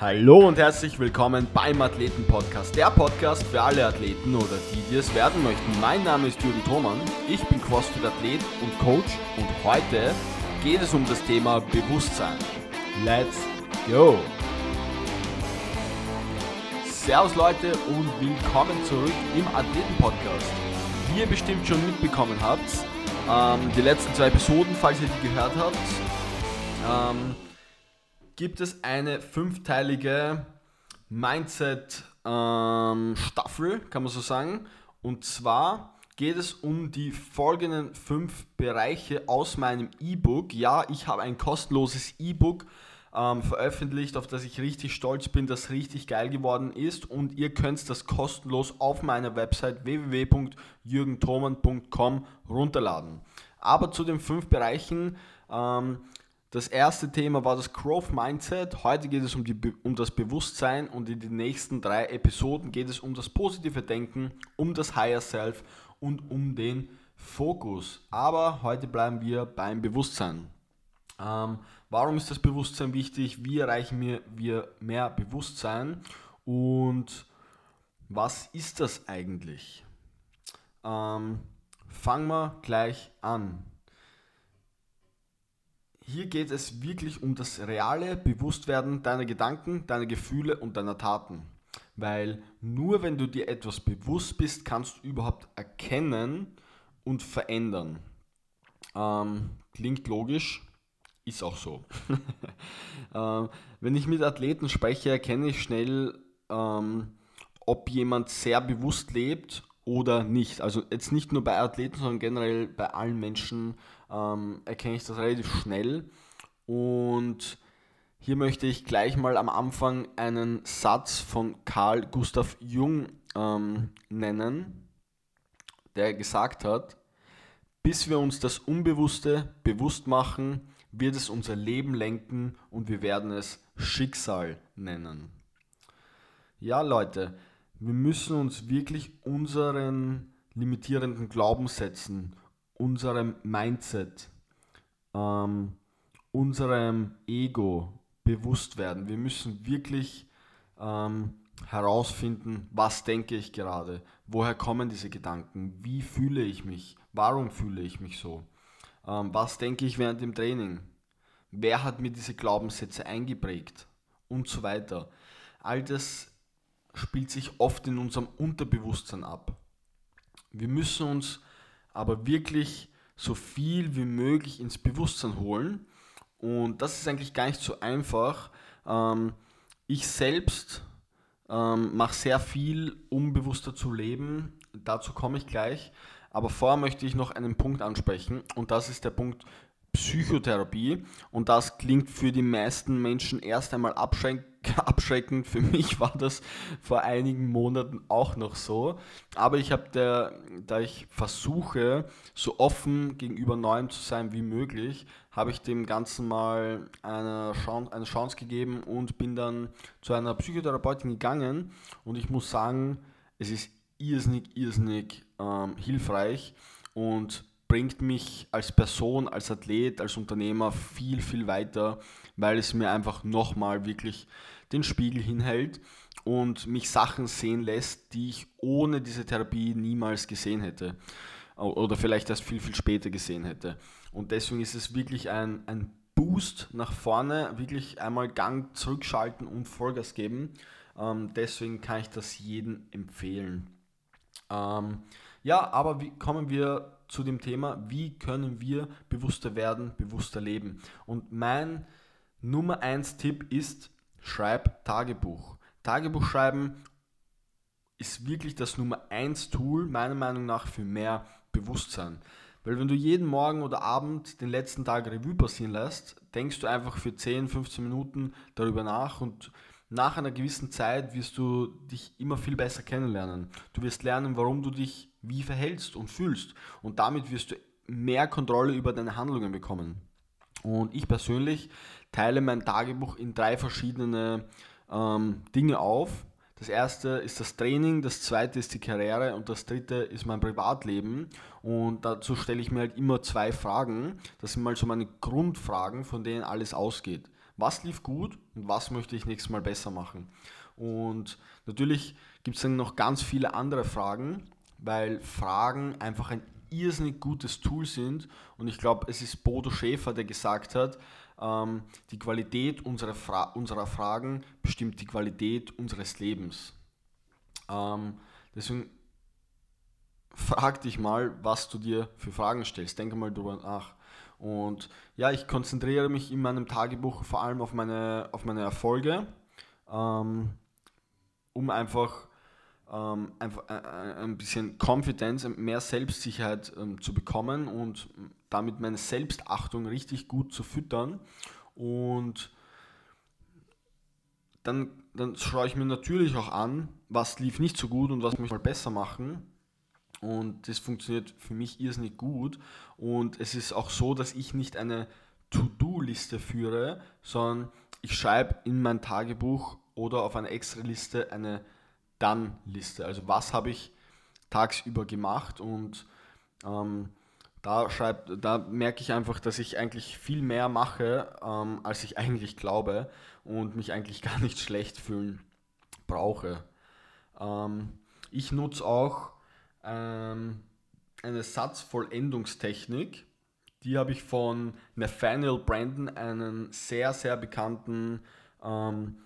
Hallo und herzlich willkommen beim Athleten Podcast, der Podcast für alle Athleten oder die, die es werden möchten. Mein Name ist Jürgen Thomann, ich bin CrossFit Athlet und Coach und heute geht es um das Thema Bewusstsein. Let's go! Servus Leute und willkommen zurück im Athleten Podcast. Wie ihr bestimmt schon mitbekommen habt, ähm, die letzten zwei Episoden, falls ihr die gehört habt, ähm, gibt es eine fünfteilige Mindset-Staffel, ähm, kann man so sagen. Und zwar geht es um die folgenden fünf Bereiche aus meinem E-Book. Ja, ich habe ein kostenloses E-Book ähm, veröffentlicht, auf das ich richtig stolz bin, das richtig geil geworden ist. Und ihr könnt das kostenlos auf meiner Website www.jürgenthoman.com runterladen. Aber zu den fünf Bereichen ähm, das erste Thema war das Growth Mindset. Heute geht es um, die, um das Bewusstsein und in den nächsten drei Episoden geht es um das positive Denken, um das Higher Self und um den Fokus. Aber heute bleiben wir beim Bewusstsein. Ähm, warum ist das Bewusstsein wichtig? Wie erreichen wir, mehr Bewusstsein? Und was ist das eigentlich? Ähm, fangen wir gleich an. Hier geht es wirklich um das reale Bewusstwerden deiner Gedanken, deiner Gefühle und deiner Taten. Weil nur wenn du dir etwas bewusst bist, kannst du überhaupt erkennen und verändern. Ähm, klingt logisch, ist auch so. ähm, wenn ich mit Athleten spreche, erkenne ich schnell, ähm, ob jemand sehr bewusst lebt oder nicht. Also jetzt nicht nur bei Athleten, sondern generell bei allen Menschen ähm, erkenne ich das relativ schnell. Und hier möchte ich gleich mal am Anfang einen Satz von Carl Gustav Jung ähm, nennen, der gesagt hat, bis wir uns das Unbewusste bewusst machen, wird es unser Leben lenken und wir werden es Schicksal nennen. Ja Leute, wir müssen uns wirklich unseren limitierenden Glaubenssätzen, unserem Mindset, ähm, unserem Ego bewusst werden. Wir müssen wirklich ähm, herausfinden, was denke ich gerade, woher kommen diese Gedanken, wie fühle ich mich, warum fühle ich mich so, ähm, was denke ich während dem Training, wer hat mir diese Glaubenssätze eingeprägt und so weiter. All das spielt sich oft in unserem Unterbewusstsein ab. Wir müssen uns aber wirklich so viel wie möglich ins Bewusstsein holen. Und das ist eigentlich gar nicht so einfach. Ähm, ich selbst ähm, mache sehr viel, um bewusster zu leben. Dazu komme ich gleich. Aber vorher möchte ich noch einen Punkt ansprechen. Und das ist der Punkt Psychotherapie. Und das klingt für die meisten Menschen erst einmal abschreckend. Für mich war das vor einigen Monaten auch noch so. Aber ich habe, da ich versuche, so offen gegenüber Neuem zu sein wie möglich, habe ich dem Ganzen mal eine Chance, eine Chance gegeben und bin dann zu einer Psychotherapeutin gegangen. Und ich muss sagen, es ist irrsinnig, irrsinnig ähm, hilfreich und bringt mich als Person, als Athlet, als Unternehmer viel, viel weiter, weil es mir einfach nochmal wirklich den Spiegel hinhält und mich Sachen sehen lässt, die ich ohne diese Therapie niemals gesehen hätte oder vielleicht erst viel, viel später gesehen hätte. Und deswegen ist es wirklich ein, ein Boost nach vorne, wirklich einmal Gang zurückschalten und Vollgas geben. Ähm, deswegen kann ich das jedem empfehlen. Ähm, ja, aber wie kommen wir zu dem Thema, wie können wir bewusster werden, bewusster leben? Und mein Nummer 1 Tipp ist, schreib Tagebuch. Tagebuch schreiben ist wirklich das Nummer 1 Tool, meiner Meinung nach, für mehr Bewusstsein. Weil wenn du jeden Morgen oder Abend den letzten Tag Revue passieren lässt, denkst du einfach für 10, 15 Minuten darüber nach und nach einer gewissen Zeit wirst du dich immer viel besser kennenlernen. Du wirst lernen, warum du dich wie verhältst und fühlst. Und damit wirst du mehr Kontrolle über deine Handlungen bekommen. Und ich persönlich teile mein Tagebuch in drei verschiedene ähm, Dinge auf. Das erste ist das Training, das zweite ist die Karriere und das dritte ist mein Privatleben. Und dazu stelle ich mir halt immer zwei Fragen. Das sind mal so meine Grundfragen, von denen alles ausgeht. Was lief gut und was möchte ich nächstes Mal besser machen? Und natürlich gibt es dann noch ganz viele andere Fragen, weil Fragen einfach ein irrsinnig gutes Tool sind. Und ich glaube, es ist Bodo Schäfer, der gesagt hat, ähm, die Qualität unserer, Fra unserer Fragen bestimmt die Qualität unseres Lebens. Ähm, deswegen frag dich mal, was du dir für Fragen stellst. Denke mal drüber nach. Und ja, ich konzentriere mich in meinem Tagebuch vor allem auf meine, auf meine Erfolge, ähm, um einfach, ähm, einfach äh, äh ein bisschen Confidence, mehr Selbstsicherheit ähm, zu bekommen und damit meine Selbstachtung richtig gut zu füttern. Und dann, dann schaue ich mir natürlich auch an, was lief nicht so gut und was möchte ich mal besser machen. Und das funktioniert für mich irrsinnig gut. Und es ist auch so, dass ich nicht eine To-Do-Liste führe, sondern ich schreibe in mein Tagebuch oder auf einer extra Liste eine Dann-Liste. Also was habe ich tagsüber gemacht und ähm, da, schreib, da merke ich einfach, dass ich eigentlich viel mehr mache, ähm, als ich eigentlich glaube und mich eigentlich gar nicht schlecht fühlen brauche. Ähm, ich nutze auch ähm, eine Satzvollendungstechnik. Die habe ich von Nathaniel Brandon, einen sehr, sehr bekannten ähm,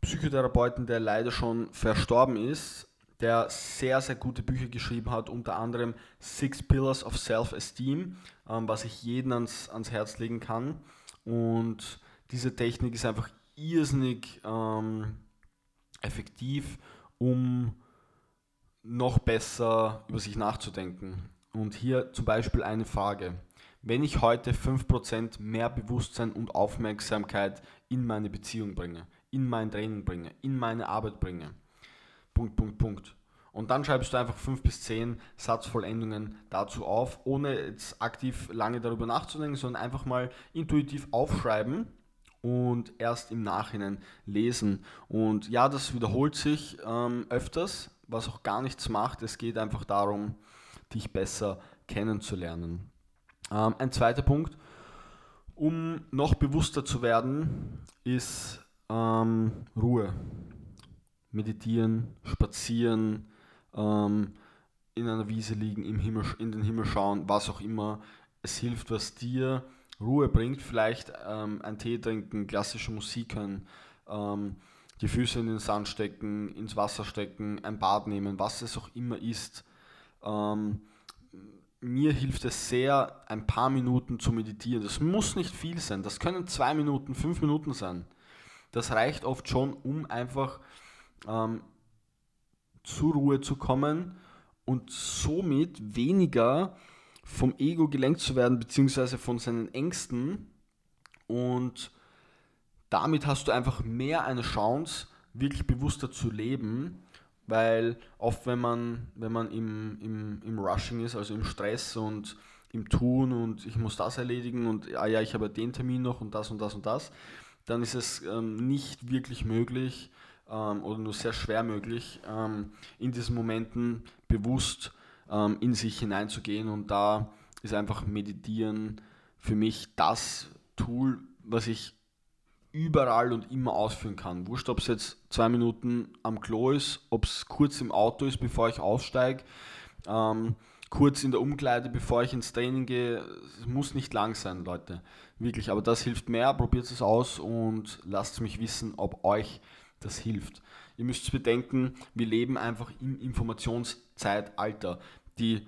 Psychotherapeuten, der leider schon verstorben ist, der sehr, sehr gute Bücher geschrieben hat, unter anderem Six Pillars of Self-Esteem, ähm, was ich jedem ans, ans Herz legen kann. Und diese Technik ist einfach irrsinnig ähm, effektiv, um noch besser über sich nachzudenken. Und hier zum Beispiel eine Frage. Wenn ich heute 5% mehr Bewusstsein und Aufmerksamkeit in meine Beziehung bringe, in mein Training bringe, in meine Arbeit bringe, Punkt, Punkt, Punkt. Und dann schreibst du einfach 5 bis 10 Satzvollendungen dazu auf, ohne jetzt aktiv lange darüber nachzudenken, sondern einfach mal intuitiv aufschreiben und erst im Nachhinein lesen. Und ja, das wiederholt sich ähm, öfters, was auch gar nichts macht. Es geht einfach darum, dich besser kennenzulernen. Ähm, ein zweiter Punkt, um noch bewusster zu werden, ist ähm, Ruhe meditieren, spazieren, ähm, in einer Wiese liegen, im Himmel, in den Himmel schauen, was auch immer. Es hilft, was dir Ruhe bringt. Vielleicht ähm, ein Tee trinken, klassische Musik hören, ähm, die Füße in den Sand stecken, ins Wasser stecken, ein Bad nehmen, was es auch immer ist. Ähm, mir hilft es sehr, ein paar Minuten zu meditieren. Das muss nicht viel sein. Das können zwei Minuten, fünf Minuten sein. Das reicht oft schon, um einfach ähm, zur Ruhe zu kommen und somit weniger vom Ego gelenkt zu werden, beziehungsweise von seinen Ängsten. Und damit hast du einfach mehr eine Chance, wirklich bewusster zu leben, weil oft, wenn man, wenn man im, im, im Rushing ist, also im Stress und im Tun und ich muss das erledigen und ah ja, ich habe den Termin noch und das und das und das, dann ist es ähm, nicht wirklich möglich, ähm, oder nur sehr schwer möglich, ähm, in diesen Momenten bewusst ähm, in sich hineinzugehen. Und da ist einfach Meditieren für mich das Tool, was ich überall und immer ausführen kann. Wurscht, ob es jetzt zwei Minuten am Klo ist, ob es kurz im Auto ist, bevor ich aussteige, ähm, kurz in der Umkleide, bevor ich ins Training gehe. Es muss nicht lang sein, Leute. Wirklich, aber das hilft mehr. Probiert es aus und lasst mich wissen, ob euch das hilft. Ihr müsst bedenken, wir leben einfach im Informationszeitalter. Die,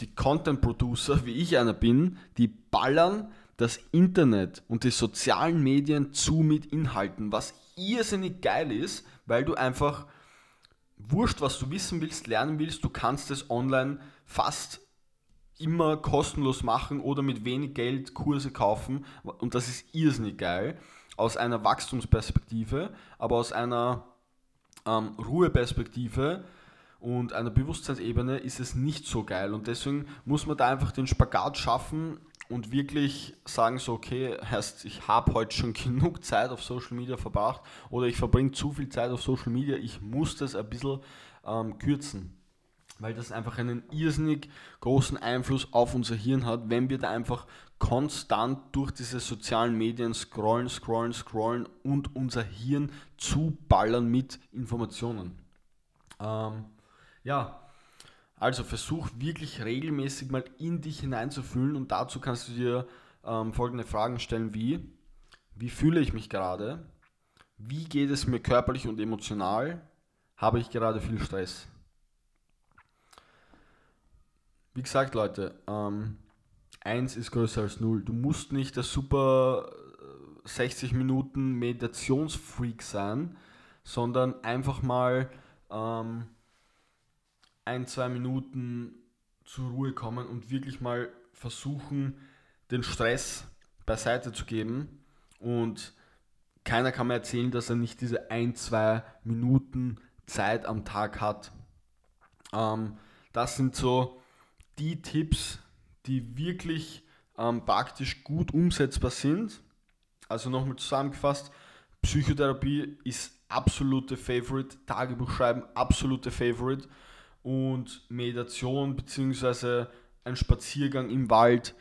die Content Producer, wie ich einer bin, die ballern das Internet und die sozialen Medien zu mit Inhalten, was irrsinnig geil ist, weil du einfach wurscht, was du wissen willst, lernen willst, du kannst es online fast immer kostenlos machen oder mit wenig Geld Kurse kaufen und das ist irrsinnig geil aus einer Wachstumsperspektive, aber aus einer ähm, Ruheperspektive und einer Bewusstseinsebene ist es nicht so geil. Und deswegen muss man da einfach den Spagat schaffen und wirklich sagen so, okay, heißt, ich habe heute schon genug Zeit auf Social Media verbracht oder ich verbringe zu viel Zeit auf Social Media, ich muss das ein bisschen ähm, kürzen. weil das einfach einen irrsinnig großen Einfluss auf unser Hirn hat, wenn wir da einfach konstant durch diese sozialen Medien scrollen, scrollen, scrollen und unser Hirn zuballern mit Informationen. Ähm, ja, also versuch wirklich regelmäßig mal in dich hineinzufühlen und dazu kannst du dir ähm, folgende Fragen stellen wie, wie fühle ich mich gerade? Wie geht es mir körperlich und emotional? Habe ich gerade viel Stress? Wie gesagt, Leute, ähm, 1 ist größer als 0. Du musst nicht der super 60 äh, Minuten Meditationsfreak sein, sondern einfach mal ähm, ein, zwei Minuten zur Ruhe kommen und wirklich mal versuchen, den Stress beiseite zu geben. Und keiner kann mir erzählen, dass er nicht diese ein, zwei Minuten Zeit am Tag hat. Ähm, das sind so die Tipps, die wirklich ähm, praktisch gut umsetzbar sind. Also nochmal zusammengefasst, Psychotherapie ist absolute Favorite, Tagebuch schreiben absolute Favorite und Meditation bzw. ein Spaziergang im Wald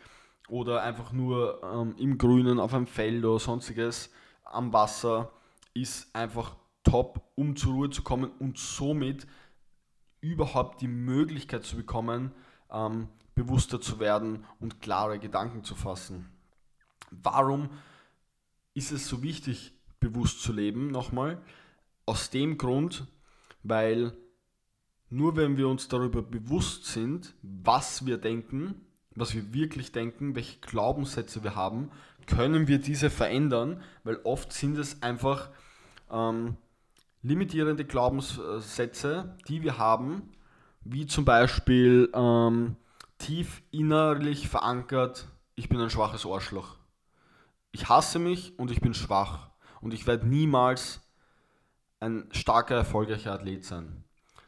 oder einfach nur ähm, im Grünen auf einem Feld oder sonstiges am Wasser ist einfach top, um zur Ruhe zu kommen und somit überhaupt die Möglichkeit zu bekommen, ähm, bewusster zu werden und klare Gedanken zu fassen. Warum ist es so wichtig, bewusst zu leben? Nochmal, aus dem Grund, weil nur wenn wir uns darüber bewusst sind, was wir denken, was wir wirklich denken, welche Glaubenssätze wir haben, können wir diese verändern, weil oft sind es einfach ähm, limitierende Glaubenssätze, die wir haben, wie zum Beispiel ähm, tief innerlich verankert, ich bin ein schwaches Arschloch. Ich hasse mich und ich bin schwach und ich werde niemals ein starker, erfolgreicher Athlet sein.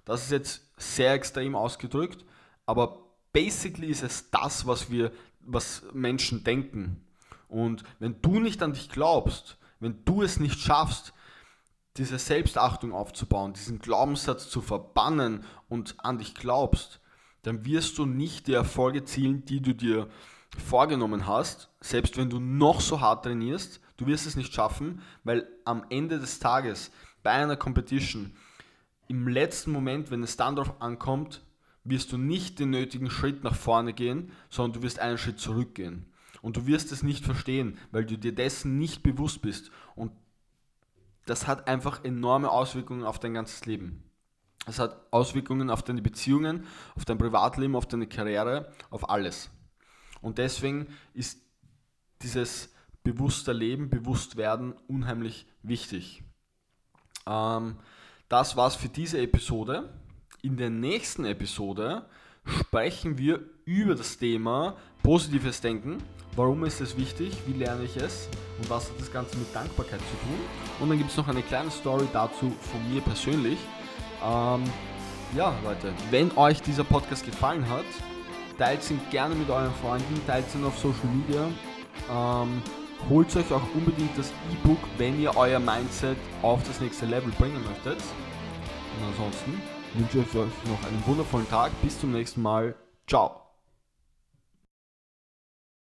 Das ist jetzt sehr extrem ausgedrückt, aber basically ist es das, was wir, was Menschen denken. Und wenn du nicht an dich glaubst, wenn du es nicht schaffst, diese Selbstachtung aufzubauen, diesen Glaubenssatz zu verbannen und an dich glaubst, dann wirst du nicht die Erfolge zielen, die du dir vorgenommen hast, selbst wenn du noch so hart trainierst, du wirst es nicht schaffen, weil am Ende des Tages bei einer Competition im letzten Moment, wenn es dann darauf ankommt, wirst du nicht den nötigen Schritt nach vorne gehen, sondern du wirst einen Schritt zurückgehen. Und du wirst es nicht verstehen, weil du dir dessen nicht bewusst bist. Und das hat einfach enorme Auswirkungen auf dein ganzes Leben. Es hat Auswirkungen auf deine Beziehungen, auf dein Privatleben, auf deine Karriere, auf alles. Und deswegen ist dieses bewusste Leben, bewusst werden unheimlich wichtig. Ähm, das war's für diese Episode. In der nächsten Episode sprechen wir über das Thema positives Denken. Warum ist es wichtig? Wie lerne ich es? Und was hat das Ganze mit Dankbarkeit zu tun? Und dann gibt es noch eine kleine Story dazu von mir persönlich. Ähm, ja, Leute, wenn euch dieser Podcast gefallen hat, teilt ihn gerne mit euren Freunden, teilt ihn auf Social Media. Ähm, holt euch auch unbedingt das E-Book, wenn ihr euer Mindset auf das nächste Level bringen möchtet. Und ansonsten wünsche ich euch noch einen wundervollen Tag. Bis zum nächsten Mal. Ciao.